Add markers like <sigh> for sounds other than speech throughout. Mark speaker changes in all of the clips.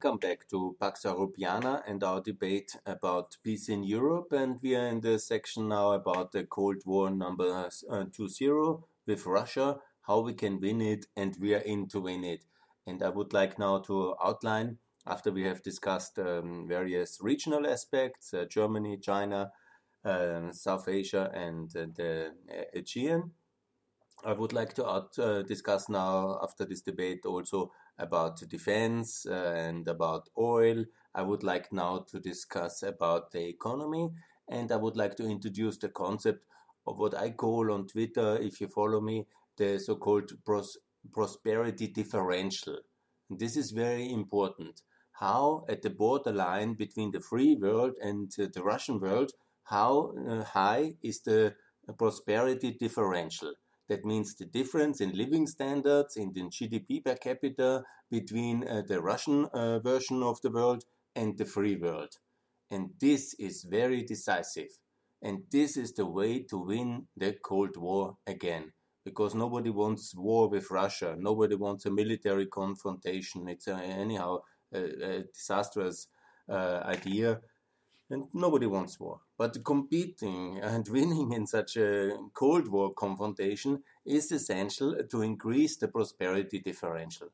Speaker 1: Welcome back to Pax Europiana and our debate about peace in Europe. And we are in the section now about the Cold War number uh, 20 with Russia, how we can win it, and we are in to win it. And I would like now to outline, after we have discussed um, various regional aspects uh, Germany, China, uh, South Asia, and uh, the Aegean. I would like to out, uh, discuss now, after this debate, also about defense uh, and about oil. I would like now to discuss about the economy and I would like to introduce the concept of what I call on Twitter, if you follow me, the so-called pros prosperity differential. And this is very important. How at the borderline between the free world and uh, the Russian world, how uh, high is the prosperity differential? That means the difference in living standards, and in the GDP per capita between uh, the Russian uh, version of the world and the free world. And this is very decisive. And this is the way to win the Cold War again. Because nobody wants war with Russia. Nobody wants a military confrontation. It's uh, anyhow a, a disastrous uh, idea and nobody wants war. But competing and <laughs> winning in such a Cold War confrontation is essential to increase the prosperity differential.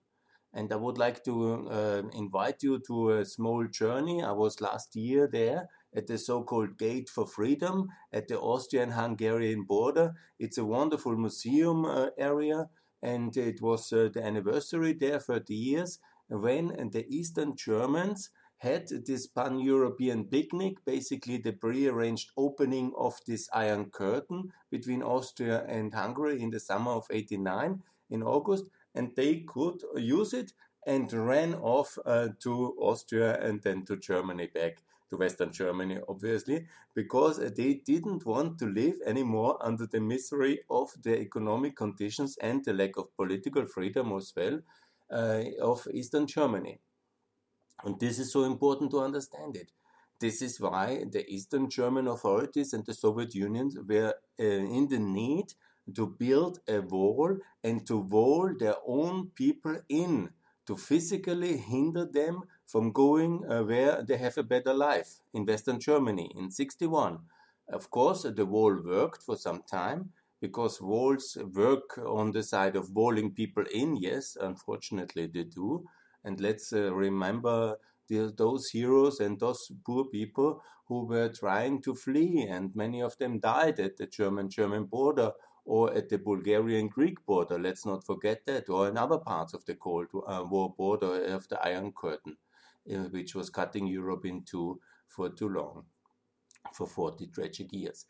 Speaker 1: And I would like to uh, invite you to a small journey. I was last year there at the so-called Gate for Freedom at the Austrian-Hungarian border. It's a wonderful museum uh, area, and it was uh, the anniversary there, 30 years, when the Eastern Germans had this pan European picnic, basically the pre-arranged opening of this Iron Curtain between Austria and Hungary in the summer of 89 in August, and they could use it and ran off uh, to Austria and then to Germany back to Western Germany, obviously, because they didn't want to live anymore under the misery of the economic conditions and the lack of political freedom as well uh, of Eastern Germany. And this is so important to understand it. This is why the Eastern German authorities and the Soviet Union were uh, in the need to build a wall and to wall their own people in, to physically hinder them from going uh, where they have a better life in Western Germany in 61. Of course, the wall worked for some time because walls work on the side of walling people in. Yes, unfortunately, they do. And let's uh, remember the, those heroes and those poor people who were trying to flee, and many of them died at the German German border or at the Bulgarian Greek border. Let's not forget that, or in other parts of the Cold uh, War border of the Iron Curtain, uh, which was cutting Europe in two for too long, for 40 tragic years.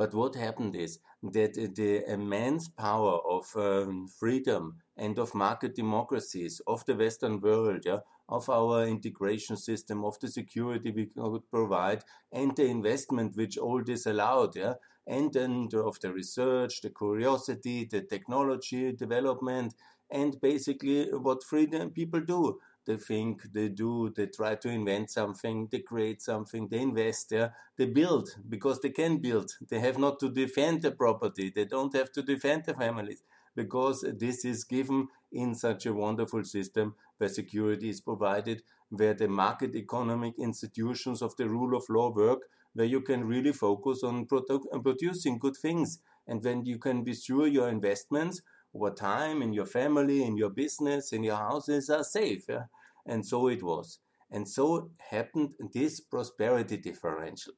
Speaker 1: But what happened is that the immense power of um, freedom and of market democracies of the Western world, yeah, of our integration system, of the security we could provide, and the investment which all this allowed, yeah, and then of the research, the curiosity, the technology development, and basically what freedom people do they think, they do, they try to invent something, they create something, they invest, yeah, they build because they can build. They have not to defend the property, they don't have to defend the families because this is given in such a wonderful system where security is provided, where the market economic institutions of the rule of law work, where you can really focus on produ- producing good things. And when you can be sure your investments over time in your family, in your business, in your houses are safe. Yeah? And so it was. And so happened this prosperity differential.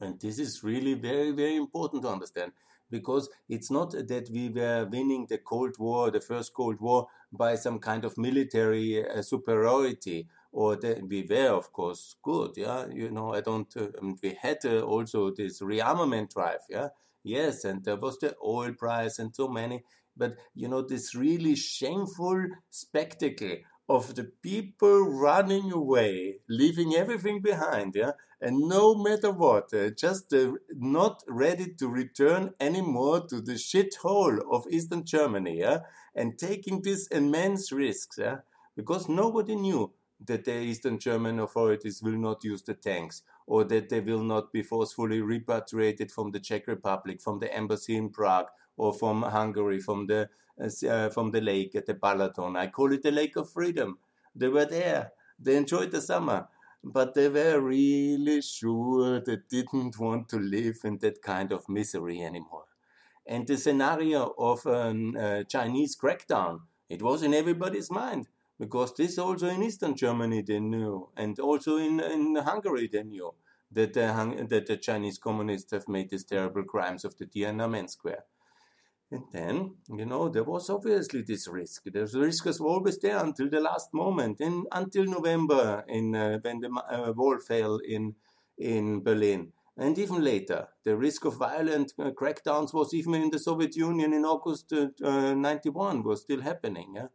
Speaker 1: And this is really very, very important to understand because it's not that we were winning the Cold War, the first Cold War, by some kind of military uh, superiority, or that we were, of course, good. Yeah, you know, I don't. Uh, we had uh, also this rearmament drive. Yeah, Yes, and there was the oil price and so many. But you know, this really shameful spectacle of the people running away, leaving everything behind, yeah, and no matter what, uh, just uh, not ready to return anymore to the shithole of Eastern Germany, yeah, and taking these immense risks, yeah, because nobody knew that the Eastern German authorities will not use the tanks or that they will not be forcefully repatriated from the Czech Republic, from the embassy in Prague, or from Hungary, from the uh, uh, from the lake at the Balaton. I call it the Lake of Freedom. They were there. They enjoyed the summer, but they were really sure they didn't want to live in that kind of misery anymore. And the scenario of a um, uh, Chinese crackdown, it was in everybody's mind because this also in Eastern Germany they knew, and also in, in Hungary they knew that the, that the Chinese communists have made these terrible crimes of the Tiananmen Square. And then, you know, there was obviously this risk. The risk was always there until the last moment, and until November, in uh, when the uh, wall fell in in Berlin, and even later. The risk of violent uh, crackdowns was even in the Soviet Union in August '91 uh, was still happening, yeah?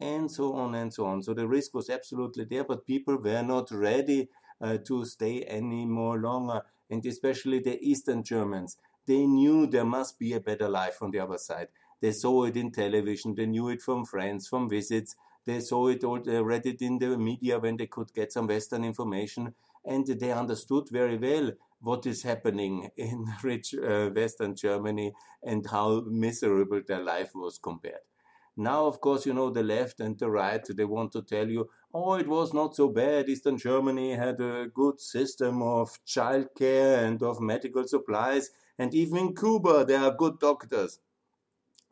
Speaker 1: And so on and so on. So the risk was absolutely there, but people were not ready uh, to stay any more longer, and especially the Eastern Germans they knew there must be a better life on the other side. They saw it in television, they knew it from friends, from visits, they saw it all, they read it in the media when they could get some Western information, and they understood very well what is happening in <laughs> rich uh, Western Germany and how miserable their life was compared. Now, of course, you know, the left and the right, they want to tell you, oh, it was not so bad. Eastern Germany had a good system of childcare and of medical supplies. And even in Cuba, there are good doctors.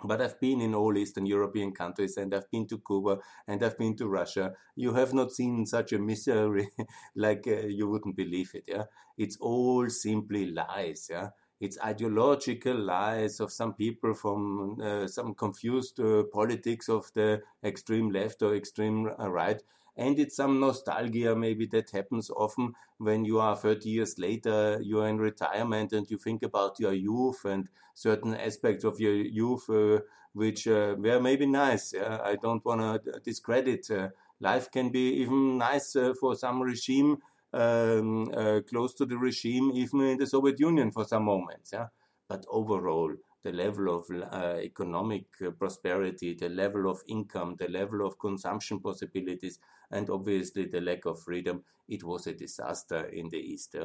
Speaker 1: But I've been in all Eastern European countries and I've been to Cuba and I've been to Russia. You have not seen such a misery <laughs> like uh, you wouldn't believe it. Yeah, it's all simply lies. Yeah, it's ideological lies of some people from uh, some confused uh, politics of the extreme left or extreme uh, right and it's some nostalgia maybe that happens often when you are 30 years later you are in retirement and you think about your youth and certain aspects of your youth uh, which uh, were maybe nice yeah? i don't want to discredit uh, life can be even nice uh, for some regime um, uh, close to the regime even in the soviet union for some moments yeah but overall the level of uh, economic uh, prosperity, the level of income, the level of consumption possibilities, and obviously the lack of freedom, it was a disaster in the East.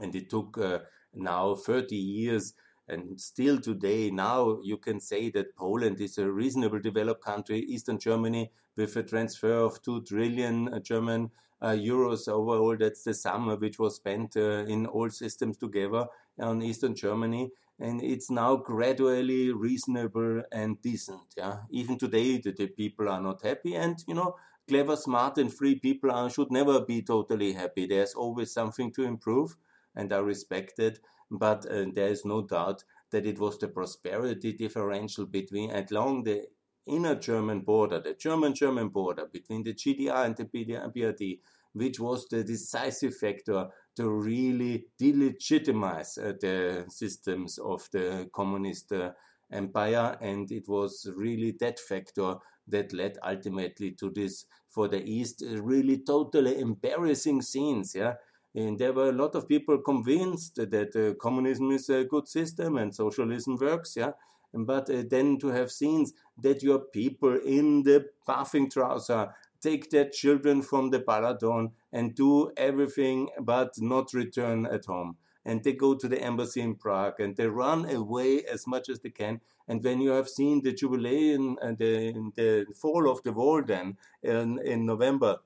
Speaker 1: And it took uh, now 30 years and still today, now you can say that Poland is a reasonable developed country. Eastern Germany, with a transfer of 2 trillion uh, German uh, euros overall, that's the sum which was spent uh, in all systems together on Eastern Germany and it's now gradually reasonable and decent. Yeah, even today the, the people are not happy, and you know, clever, smart, and free people are, should never be totally happy. There's always something to improve, and I respect it. But uh, there is no doubt that it was the prosperity differential between along the inner German border, the German-German border between the GDR and the BRD, which was the decisive factor to really delegitimize uh, the systems of the communist uh, empire. And it was really that factor that led ultimately to this, for the East, uh, really totally embarrassing scenes. Yeah. And there were a lot of people convinced that uh, communism is a good system and socialism works. Yeah but uh, then to have scenes that your people in the bathing trouser take their children from the Balaton and do everything but not return at home. And they go to the embassy in Prague and they run away as much as they can. And when you have seen the jubilee and the, the fall of the wall then in, in November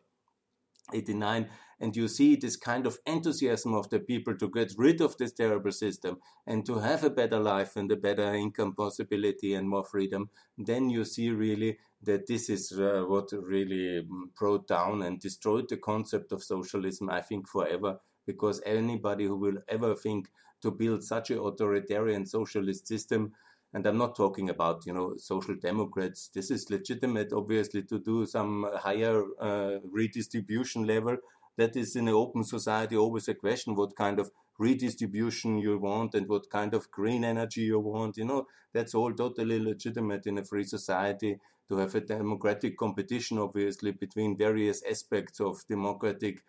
Speaker 1: 89, and you see this kind of enthusiasm of the people to get rid of this terrible system and to have a better life and a better income possibility and more freedom, then you see really that this is uh, what really mm, brought down and destroyed the concept of socialism, I think, forever. Because anybody who will ever think to build such an authoritarian socialist system, and I'm not talking about you know social democrats. This is legitimate, obviously, to do some higher uh, redistribution level. That is in an open society always a question: what kind of redistribution you want and what kind of green energy you want. You know, that's all totally legitimate in a free society to have a democratic competition, obviously, between various aspects of democratic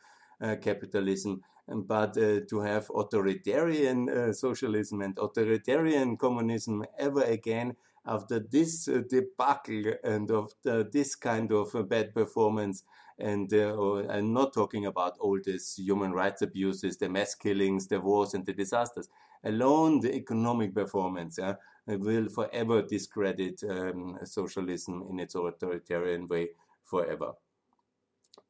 Speaker 1: capitalism. But uh, to have authoritarian uh, socialism and authoritarian communism ever again after this uh, debacle and of this kind of uh, bad performance, and uh, I'm not talking about all these human rights abuses, the mass killings, the wars, and the disasters. Alone, the economic performance yeah, will forever discredit um, socialism in its authoritarian way forever.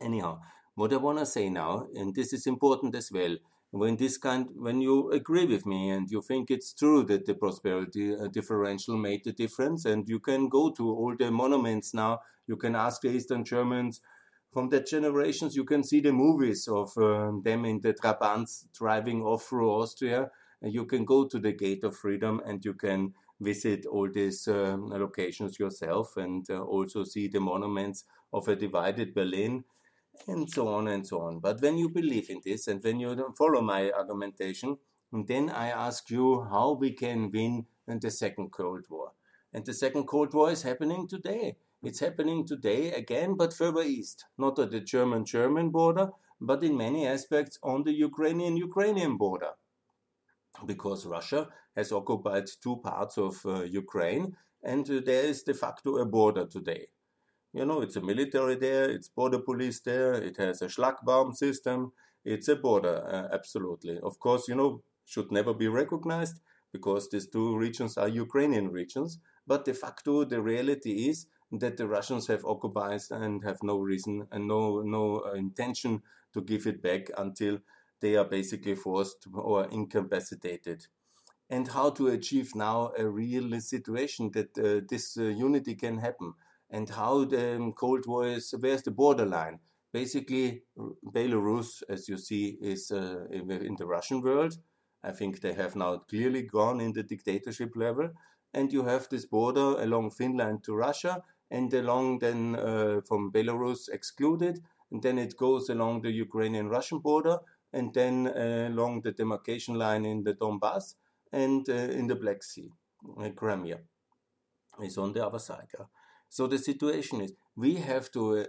Speaker 1: Anyhow, what I want to say now, and this is important as well, when this kind, when you agree with me and you think it's true that the prosperity uh, differential made the difference, and you can go to all the monuments now, you can ask the Eastern Germans from that generations, you can see the movies of um, them in the Trabants driving off through Austria. And you can go to the Gate of Freedom and you can visit all these um, locations yourself and uh, also see the monuments of a divided Berlin and so on and so on. But when you believe in this and when you follow my argumentation, then I ask you how we can win the Second Cold War. And the Second Cold War is happening today. It's happening today again, but further east, not at the German German border, but in many aspects on the Ukrainian Ukrainian border. Because Russia has occupied two parts of uh, Ukraine, and uh, there is de facto a border today. You know, it's a military there, it's border police there, it has a Schlagbaum system, it's a border, uh, absolutely. Of course, you know, should never be recognized because these two regions are Ukrainian regions, but de facto the reality is that the Russians have occupied and have no reason and no no uh, intention to give it back until they are basically forced or incapacitated. And how to achieve now a real situation that uh, this uh, unity can happen, and how the um, Cold War is where's the borderline? Basically, Belarus, as you see, is uh, in the Russian world. I think they have now clearly gone in the dictatorship level, and you have this border along Finland to Russia, and along then uh, from Belarus excluded, and then it goes along the Ukrainian-Russian border, and then uh, along the demarcation line in the Donbass and uh, in the Black Sea, Crimea is on the other side. Yeah? So the situation is we have to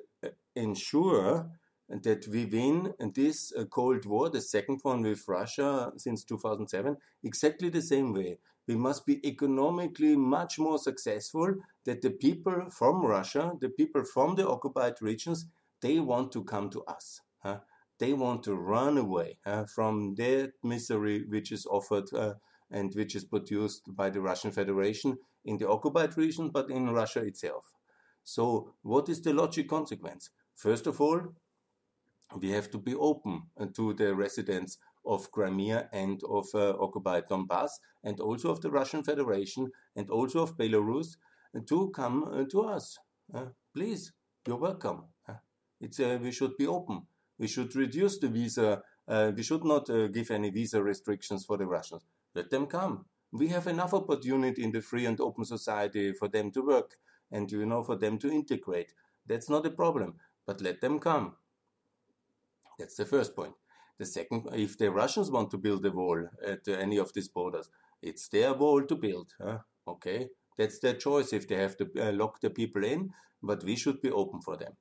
Speaker 1: ensure that we win this Cold War, the second one with Russia since 2007, exactly the same way we must be economically much more successful that the people from Russia, the people from the occupied regions, they want to come to us. Huh? They want to run away uh, from their misery which is offered uh, and which is produced by the Russian Federation in the occupied region, but in Russia itself. So, what is the logic consequence? First of all, we have to be open uh, to the residents of Crimea and of uh, occupied Donbass, and also of the Russian Federation and also of Belarus to come uh, to us. Uh, please, you're welcome. It's, we should be open. We should reduce the visa. we should not give any visa restrictions for the Russians. Let them come. We have enough opportunity in the free and open society for them to work and you know for them to integrate. That's not a problem. But let them come. That's the first point. The second, if the Russians want to build a wall at any of these borders, it's their wall to build. Huh? Okay, that's their choice if they have to uh, lock the people in, but we should be open for them.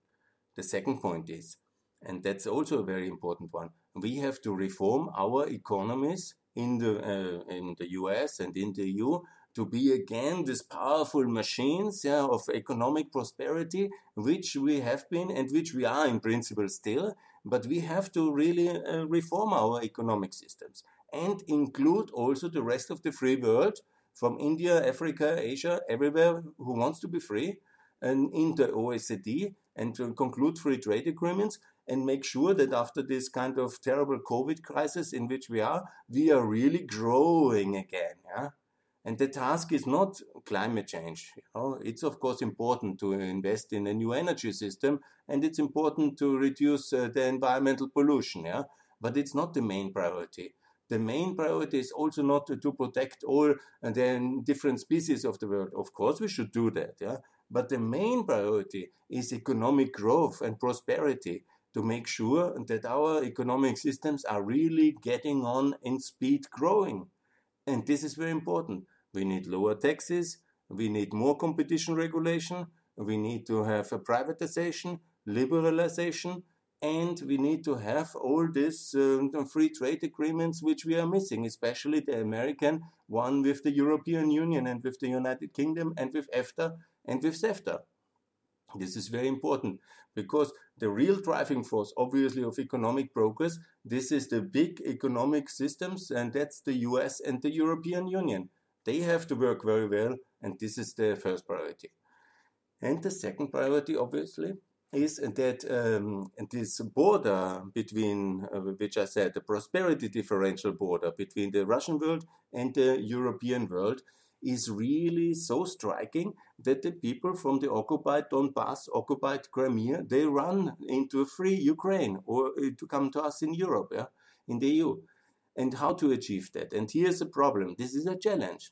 Speaker 1: The second point is, and that's also a very important one, we have to reform our economies in the uh, in the US and in the EU to be again these powerful machines yeah, of economic prosperity, which we have been and which we are in principle still, but we have to really uh, reform our economic systems and include also the rest of the free world from India, Africa, Asia, everywhere who wants to be free and in the OECD and to conclude free trade agreements and make sure that after this kind of terrible COVID crisis in which we are, we are really growing again. Yeah? And the task is not climate change. You know, it's of course important to invest in a new energy system, and it's important to reduce uh, the environmental pollution. Yeah, but it's not the main priority. The main priority is also not to, to protect all uh, the different species of the world. Of course, we should do that. Yeah, but the main priority is economic growth and prosperity to make sure that our economic systems are really getting on in speed growing. And this is very important. We need lower taxes. We need more competition regulation. We need to have a privatization, liberalization, and we need to have all these uh, free trade agreements which we are missing, especially the American one with the European Union and with the United Kingdom and with EFTA and with CEFTA. This is very important because the real driving force, obviously, of economic progress, this is the big economic systems, and that's the US and the European Union. They have to work very well, and this is the first priority. And the second priority, obviously, is that um, this border between, uh, which I said, the prosperity differential border between the Russian world and the European world is really so striking that the people from the occupied Donbass, occupied Crimea, they run into a free Ukraine or uh, to come to us in Europe, yeah, in the EU. And how to achieve that? And here's the problem. This is a challenge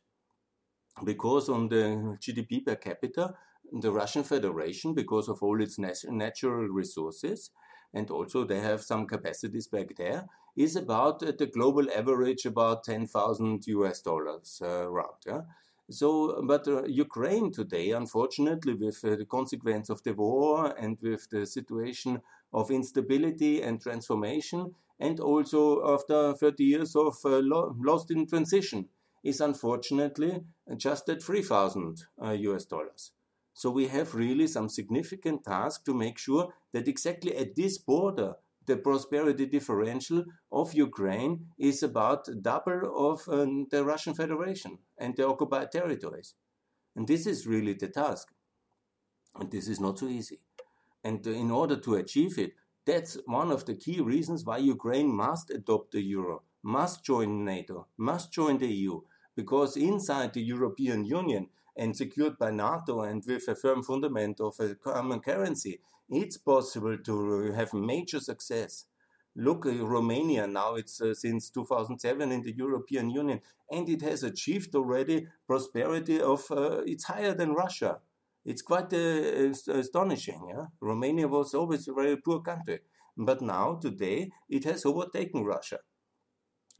Speaker 1: because on the GDP per capita, the Russian Federation, because of all its natural resources, and also they have some capacities back there, is about at the global average about 10,000 US dollars uh, around. Yeah? So, but uh, Ukraine today, unfortunately, with uh, the consequence of the war and with the situation of instability and transformation, and also after 30 years of uh, lo lost in transition, is unfortunately just at 3,000 US uh, dollars. So we have really some significant task to make sure that exactly at this border, the prosperity differential of Ukraine is about double of um, the Russian Federation and the occupied territories. And this is really the task. And this is not so easy. And in order to achieve it, that's one of the key reasons why Ukraine must adopt the euro, must join NATO, must join the EU, because inside the European Union, and secured by NATO and with a firm fundament of a common currency, it's possible to have major success. Look, at Romania now, it's uh, since 2007 in the European Union, and it has achieved already prosperity of, uh, it's higher than Russia. It's quite uh, astonishing. Yeah? Romania was always a very poor country, but now, today, it has overtaken Russia.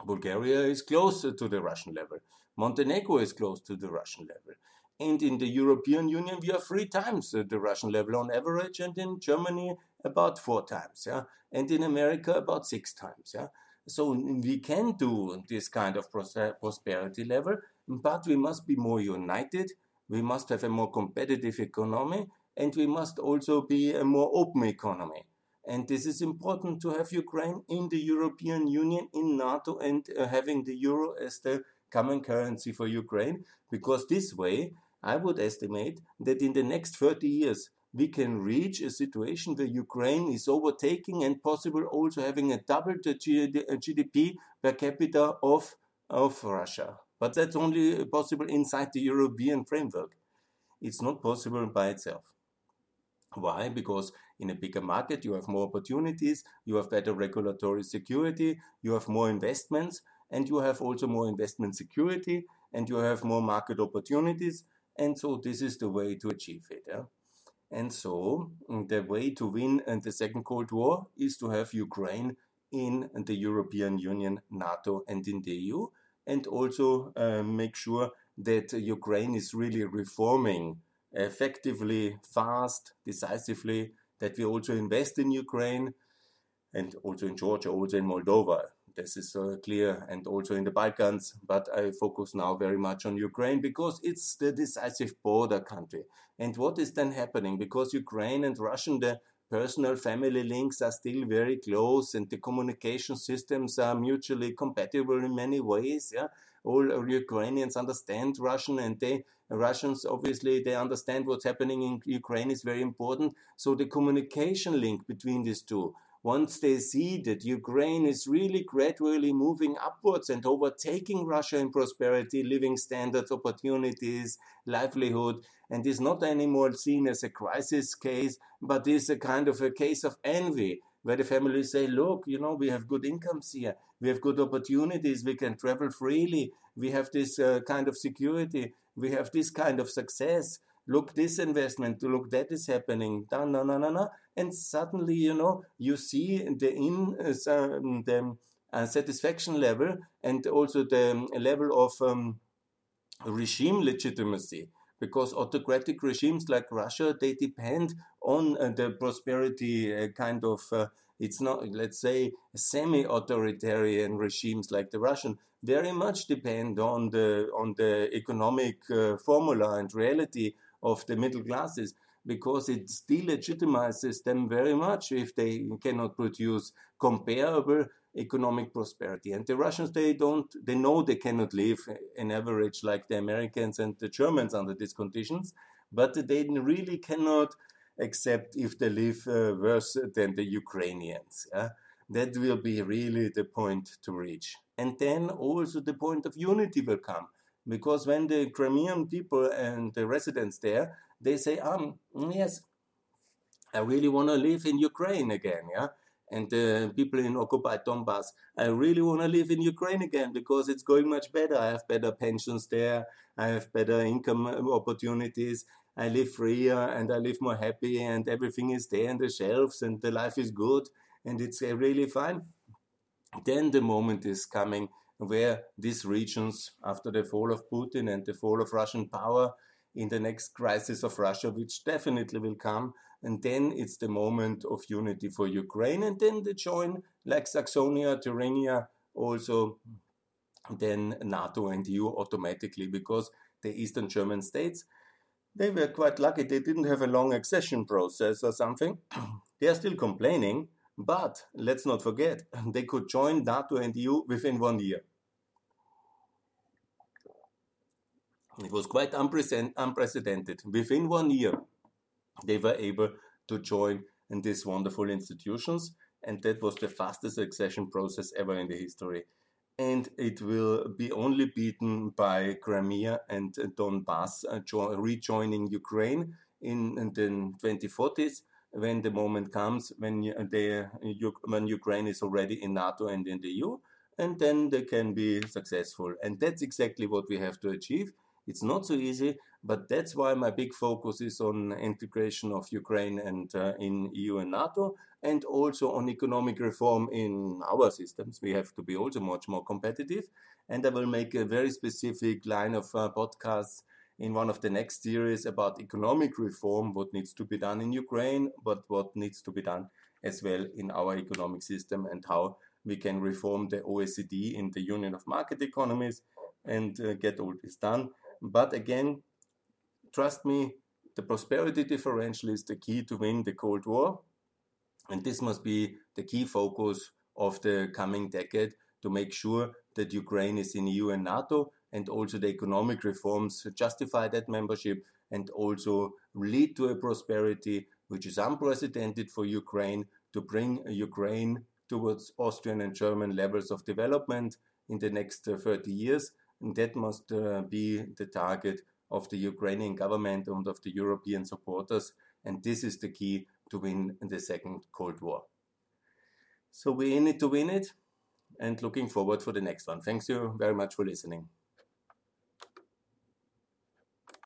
Speaker 1: Bulgaria is close to the Russian level. Montenegro is close to the Russian level. And in the European Union, we are three times the Russian level on average, and in Germany, about four times. Yeah? And in America, about six times. Yeah? So we can do this kind of prosperity level, but we must be more united. We must have a more competitive economy, and we must also be a more open economy. And this is important to have Ukraine in the European Union, in NATO, and uh, having the euro as the common currency for Ukraine, because this way I would estimate that in the next 30 years, we can reach a situation where Ukraine is overtaking and possible also having a double the GDP per capita of, of Russia. But that's only possible inside the European framework. It's not possible by itself. Why? Because in a bigger market, you have more opportunities, you have better regulatory security, you have more investments, and you have also more investment security, and you have more market opportunities, and so this is the way to achieve it. Yeah? And so mm, the way to win uh, the Second Cold War is to have Ukraine in the European Union, NATO, and in the EU, and also uh, make sure that Ukraine is really reforming effectively, fast, decisively, that we also invest in Ukraine and also in Georgia, also in Moldova. This is uh, clear, and also in the Balkans. But I focus now very much on Ukraine because it's the decisive border country. And what is then happening? Because Ukraine and Russian, the personal family links are still very close, and the communication systems are mutually compatible in many ways. Yeah, all Ukrainians understand Russian, and they Russians obviously they understand what's happening in Ukraine is very important. So the communication link between these two once they see that Ukraine is really gradually moving upwards and overtaking Russia in prosperity, living standards, opportunities, livelihood, and is not anymore seen as a crisis case, but is a kind of a case of envy, where the families say, look, you know, we have good incomes here, we have good opportunities, we can travel freely, we have this uh, kind of security, we have this kind of success. Look this investment, look that is happening, no, no, no, no, and suddenly you know you see the in uh, the uh, satisfaction level and also the level of um, regime legitimacy. Because autocratic regimes like Russia they depend on uh, the prosperity uh, kind of uh, it's not let's say semi-authoritarian regimes like the Russian. Very much depend on the on the economic uh, formula and reality of the middle classes because it delegitimizes them very much if they cannot produce comparable economic prosperity. And the Russians, they don't, they know they cannot live an average like the Americans and the Germans under these conditions, but they really cannot accept if they live uh, worse than the Ukrainians. Yeah? That will be really the point to reach. And then also the point of unity will come. Because when the Crimean people and the residents there, they say, um, yes, I really want to live in Ukraine again, yeah? And the people in occupied Donbass, I really want to live in Ukraine again because it's going much better. I have better pensions there, I have better income opportunities, I live freer and I live more happy, and everything is there on the shelves, and the life is good, and it's uh, really fine. Then the moment is coming where these regions, after the fall of Putin and the fall of Russian power, in the next crisis of Russia, which definitely will come, and then it's the moment of unity for Ukraine, and then they join like Saxonia, Thuringia, also then NATO and EU automatically because the Eastern German states they were quite lucky they didn't have a long accession process or something. <clears throat> they are still complaining, but let's not forget they could join NATO and EU within one year. It was quite unprecedented. Within one year, they were able to join in these wonderful institutions, and that was the fastest accession process ever in the history. And it will be only beaten by Crimea and Donbass uh, rejoining Ukraine in, the 2040s when the moment comes when they, when Ukraine is already in NATO and in the EU, and then they can be successful. And that's exactly what we have to achieve. It's not so easy, but that's why my big focus is on integration of Ukraine and uh, in EU and NATO, and also on economic reform in our systems. We have to be also much more competitive. And I will make a very specific line of uh, podcasts in one of the next series about economic reform, what needs to be done in Ukraine, but what needs to be done as well in our economic system, and how we can reform the OECD in the Union of Market Economies and uh, get all this done. But again, trust me, the prosperity differential is the key to win the Cold War. And this must be the key focus of the coming decade to make sure that Ukraine is in EU and NATO and also the economic reforms justify that membership and also lead to a prosperity which is unprecedented for Ukraine to bring Ukraine towards Austrian and German levels of development in the next uh, 30 years and that must uh, be the target of the Ukrainian government and of the European supporters. And this is the key to win the second Cold War. So we're in it to win it and looking forward for the next one. Thanks you very much for listening.